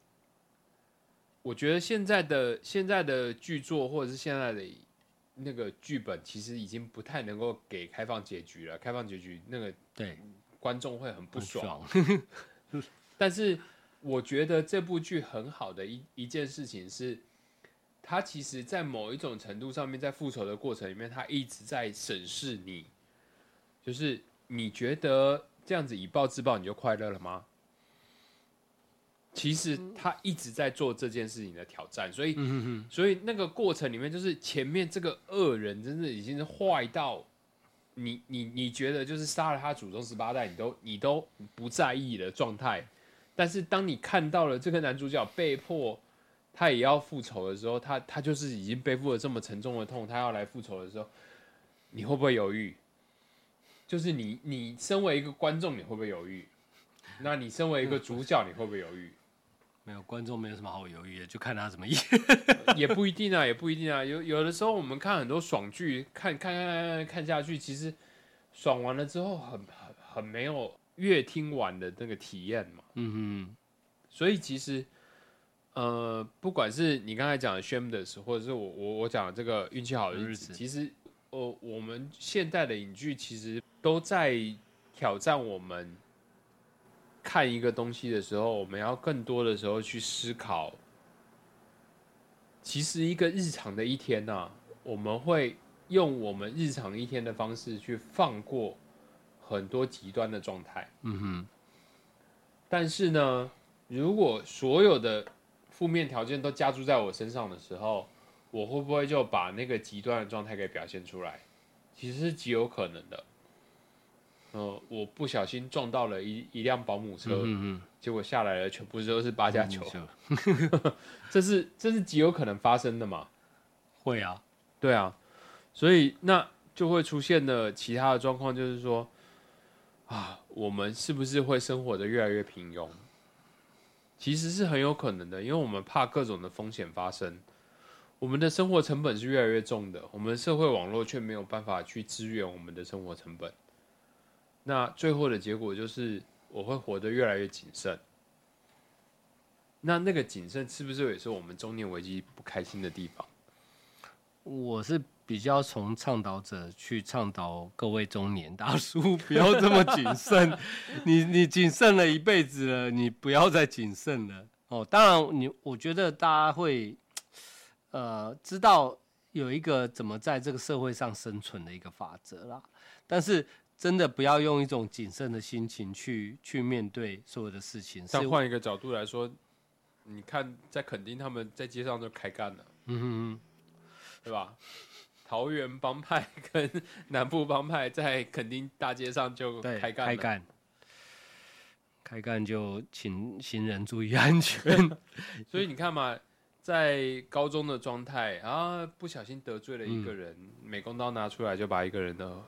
我觉得现在的现在的剧作或者是现在的那个剧本，其实已经不太能够给开放结局了。开放结局那个对观众会很不爽。但是我觉得这部剧很好的一一件事情是。他其实，在某一种程度上面，在复仇的过程里面，他一直在审视你，就是你觉得这样子以暴制暴你就快乐了吗？其实他一直在做这件事情的挑战，所以，所以那个过程里面，就是前面这个恶人真的已经是坏到你，你，你觉得就是杀了他祖宗十八代，你都你都不在意的状态，但是当你看到了这个男主角被迫。他也要复仇的时候，他他就是已经背负了这么沉重的痛，他要来复仇的时候，你会不会犹豫？就是你你身为一个观众，你会不会犹豫？那你身为一个主角，你会不会犹豫？没有观众没有什么好犹豫的，就看他怎么演。也不一定啊，也不一定啊。有有的时候我们看很多爽剧，看看看看看下去，其实爽完了之后很很很没有越听完的那个体验嘛。嗯哼。所以其实呃，不管是你刚才讲的《Shameless》，或者是我我我讲的这个运气好的日子，其实呃，我们现代的影剧其实都在挑战我们。看一个东西的时候，我们要更多的时候去思考。其实一个日常的一天呢，我们会用我们日常一天的方式去放过很多极端的状态。嗯哼。但是呢，如果所有的负面条件都加注在我身上的时候，我会不会就把那个极端的状态给表现出来？其实是极有可能的。呃，我不小心撞到了一一辆保姆车，结果下来了，全部都是八加九，这是这是极有可能发生的嘛？会啊，对啊，所以那就会出现的其他的状况，就是说啊，我们是不是会生活的越来越平庸？其实是很有可能的，因为我们怕各种的风险发生，我们的生活成本是越来越重的，我们社会网络却没有办法去支援我们的生活成本。那最后的结果就是，我会活得越来越谨慎。那那个谨慎是不是也是我们中年危机不开心的地方？我是比较从倡导者去倡导各位中年大叔不要这么谨慎。你你谨慎了一辈子了，你不要再谨慎了哦。当然，你我觉得大家会呃知道有一个怎么在这个社会上生存的一个法则啦，但是。真的不要用一种谨慎的心情去去面对所有的事情。但换一个角度来说，你看在垦丁，他们在街上就开干了，嗯哼哼，对吧？桃园帮派跟南部帮派在垦丁大街上就开干，开干，开干就请行人注意安全。所以你看嘛，在高中的状态啊，不小心得罪了一个人，美工刀拿出来就把一个人的。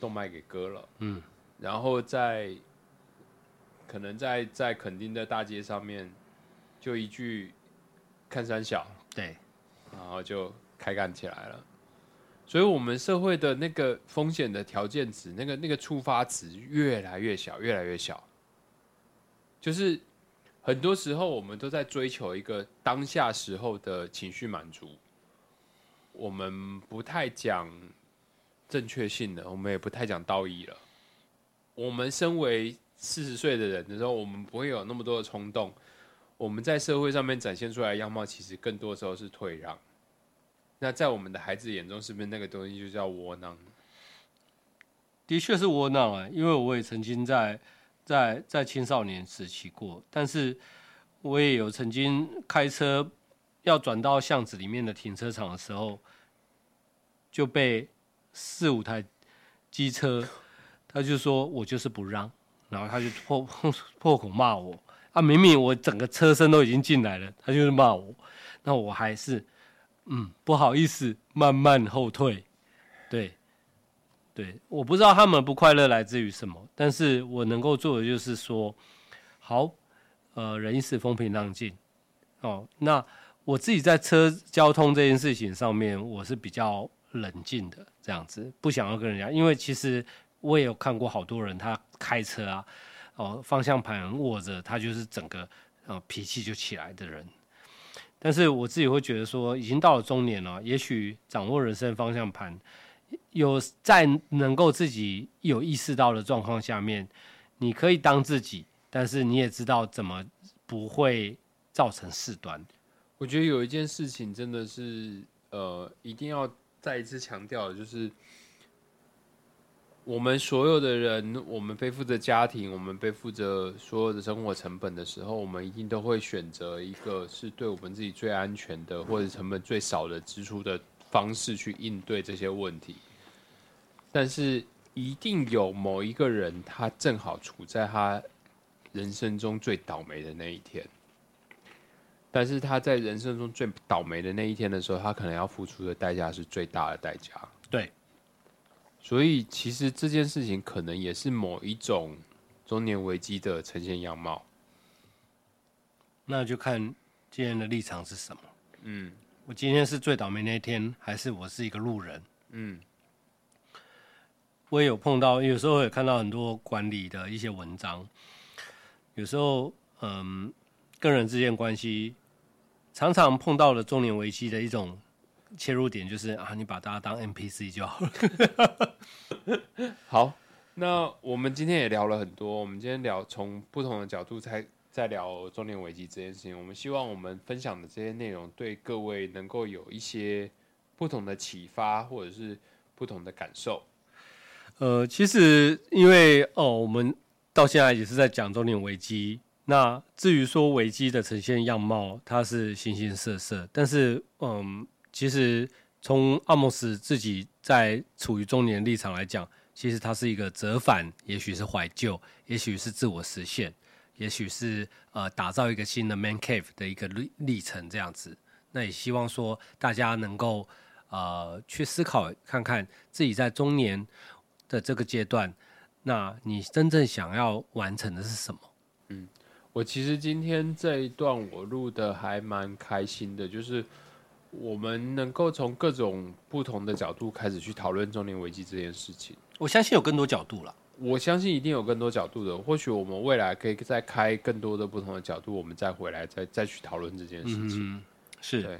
动脉给割了，嗯，然后在可能在在垦丁的大街上面，就一句看山小，对，然后就开干起来了。所以，我们社会的那个风险的条件值，那个那个触发值越来越小，越来越小。就是很多时候，我们都在追求一个当下时候的情绪满足，我们不太讲。正确性的，我们也不太讲道义了。我们身为四十岁的人的时候，我们不会有那么多的冲动。我们在社会上面展现出来的样貌，其实更多时候是退让。那在我们的孩子眼中，是不是那个东西就叫窝囊？的确是窝囊啊，因为我也曾经在在在青少年时期过，但是我也有曾经开车要转到巷子里面的停车场的时候，就被。四五台机车，他就说我就是不让，然后他就破 破口骂我啊！明明我整个车身都已经进来了，他就是骂我，那我还是嗯不好意思慢慢后退。对，对，我不知道他们不快乐来自于什么，但是我能够做的就是说，好，呃，人一时风平浪静哦。那我自己在车交通这件事情上面，我是比较。冷静的这样子，不想要跟人家，因为其实我也有看过好多人，他开车啊，哦，方向盘握着，他就是整个呃脾气就起来的人。但是我自己会觉得说，已经到了中年了，也许掌握人生方向盘，有在能够自己有意识到的状况下面，你可以当自己，但是你也知道怎么不会造成事端。我觉得有一件事情真的是呃，一定要。再一次强调，就是我们所有的人，我们背负着家庭，我们背负着所有的生活成本的时候，我们一定都会选择一个是对我们自己最安全的，或者成本最少的支出的方式去应对这些问题。但是，一定有某一个人，他正好处在他人生中最倒霉的那一天。但是他在人生中最倒霉的那一天的时候，他可能要付出的代价是最大的代价。对，所以其实这件事情可能也是某一种中年危机的呈现样貌。那就看今天的立场是什么。嗯，我今天是最倒霉那一天，还是我是一个路人？嗯，我也有碰到，有时候也看到很多管理的一些文章。有时候，嗯，跟人之间关系常常碰到了中年危机的一种切入点，就是啊，你把大家当 NPC 就好了。好，那我们今天也聊了很多，我们今天聊从不同的角度才。在聊中年危机这件事情，我们希望我们分享的这些内容对各位能够有一些不同的启发，或者是不同的感受。呃，其实因为哦，我们到现在也是在讲中年危机。那至于说危机的呈现样貌，它是形形色色。但是，嗯，其实从阿莫斯自己在处于中年立场来讲，其实它是一个折返，也许是怀旧，也许是自我实现。也许是呃打造一个新的 man cave 的一个历历程这样子，那也希望说大家能够呃去思考看看自己在中年的这个阶段，那你真正想要完成的是什么？嗯，我其实今天这一段我录的还蛮开心的，就是我们能够从各种不同的角度开始去讨论中年危机这件事情。我相信有更多角度了。我相信一定有更多角度的，或许我们未来可以再开更多的不同的角度，我们再回来再再去讨论这件事情。是，对。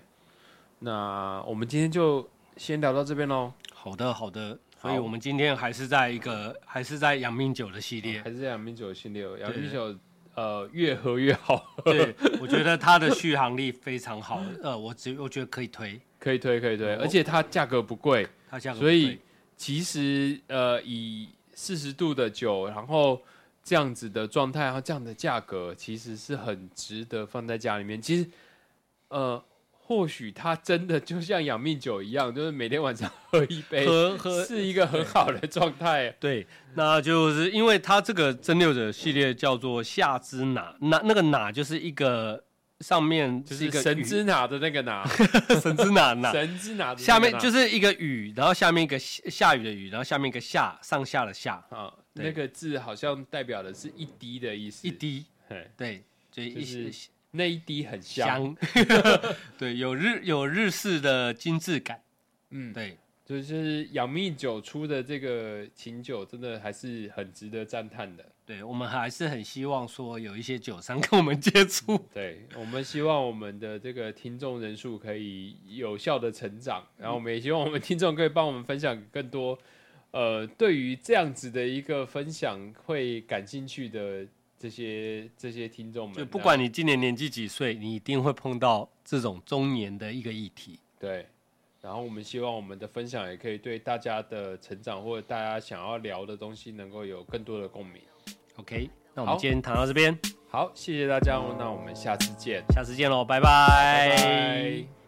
那我们今天就先聊到这边喽。好的，好的。所以我们今天还是在一个，还是在养命酒的系列，还是在养命酒的系列。养命酒，呃，越喝越好。对，我觉得它的续航力非常好。呃，我只我觉得可以推，可以推，可以推，而且它价格不贵，它价格所以其实呃以。四十度的酒，然后这样子的状态，然后这样的价格，其实是很值得放在家里面。其实，呃，或许它真的就像养命酒一样，就是每天晚上 喝一杯，喝喝是一个很好的状态。对，那就是因为它这个蒸馏者系列叫做夏之哪，那那个哪就是一个。上面就是一个神之哪的那个哪，神之哪哪，神之哪，下面就是一个雨，然后下面一个下雨的雨，然后下面一个下上下的下啊，那个字好像代表的是一滴的意思，一滴，对，就是那一滴很香，对，有日有日式的精致感，嗯，对。就是养蜜酒出的这个琴酒，真的还是很值得赞叹的。对我们还是很希望说有一些酒商跟我们接触。对我们希望我们的这个听众人数可以有效的成长，然后我们也希望我们听众可以帮我们分享更多，呃，对于这样子的一个分享会感兴趣的这些这些听众们。就不管你今年年纪几岁，你一定会碰到这种中年的一个议题。对。然后我们希望我们的分享也可以对大家的成长或者大家想要聊的东西能够有更多的共鸣。OK，那我们今天谈到这边，好，谢谢大家，那我们下次见，下次见喽，拜拜。